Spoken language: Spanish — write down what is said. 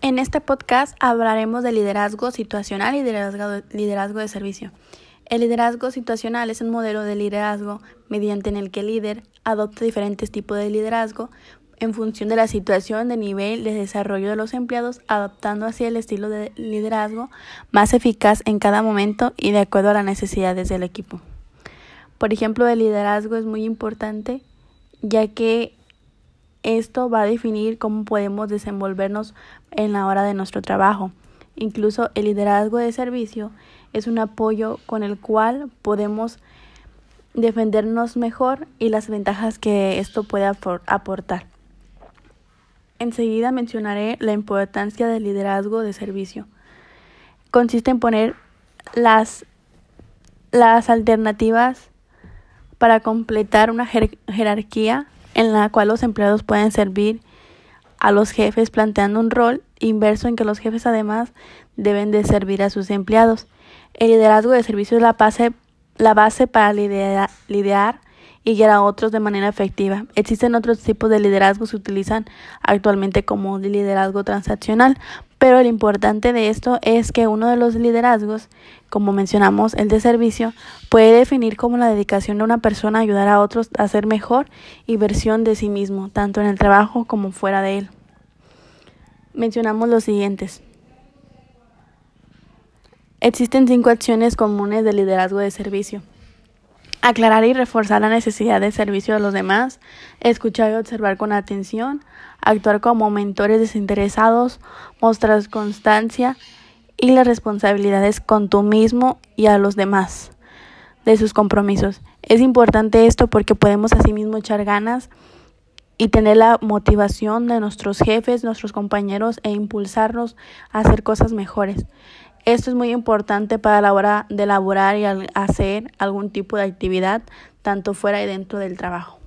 En este podcast hablaremos de liderazgo situacional y liderazgo, liderazgo de servicio. El liderazgo situacional es un modelo de liderazgo mediante en el que el líder adopta diferentes tipos de liderazgo en función de la situación de nivel de desarrollo de los empleados, adaptando así el estilo de liderazgo más eficaz en cada momento y de acuerdo a las necesidades del equipo. Por ejemplo, el liderazgo es muy importante ya que esto va a definir cómo podemos desenvolvernos en la hora de nuestro trabajo. Incluso el liderazgo de servicio es un apoyo con el cual podemos defendernos mejor y las ventajas que esto puede aportar. Enseguida mencionaré la importancia del liderazgo de servicio. Consiste en poner las, las alternativas para completar una jerarquía en la cual los empleados pueden servir a los jefes planteando un rol inverso en que los jefes además deben de servir a sus empleados. El liderazgo de servicio es la base, la base para liderar, liderar y guiar a otros de manera efectiva. Existen otros tipos de liderazgo que se utilizan actualmente como liderazgo transaccional, pero lo importante de esto es que uno de los liderazgos, como mencionamos, el de servicio, puede definir como la dedicación de una persona a ayudar a otros a ser mejor y versión de sí mismo, tanto en el trabajo como fuera de él. Mencionamos los siguientes. Existen cinco acciones comunes de liderazgo de servicio. Aclarar y reforzar la necesidad de servicio de los demás, escuchar y observar con atención, actuar como mentores desinteresados, mostrar constancia y las responsabilidades con tú mismo y a los demás de sus compromisos. Es importante esto porque podemos asimismo echar ganas y tener la motivación de nuestros jefes, nuestros compañeros e impulsarnos a hacer cosas mejores. Esto es muy importante para la hora de elaborar y hacer algún tipo de actividad, tanto fuera y dentro del trabajo.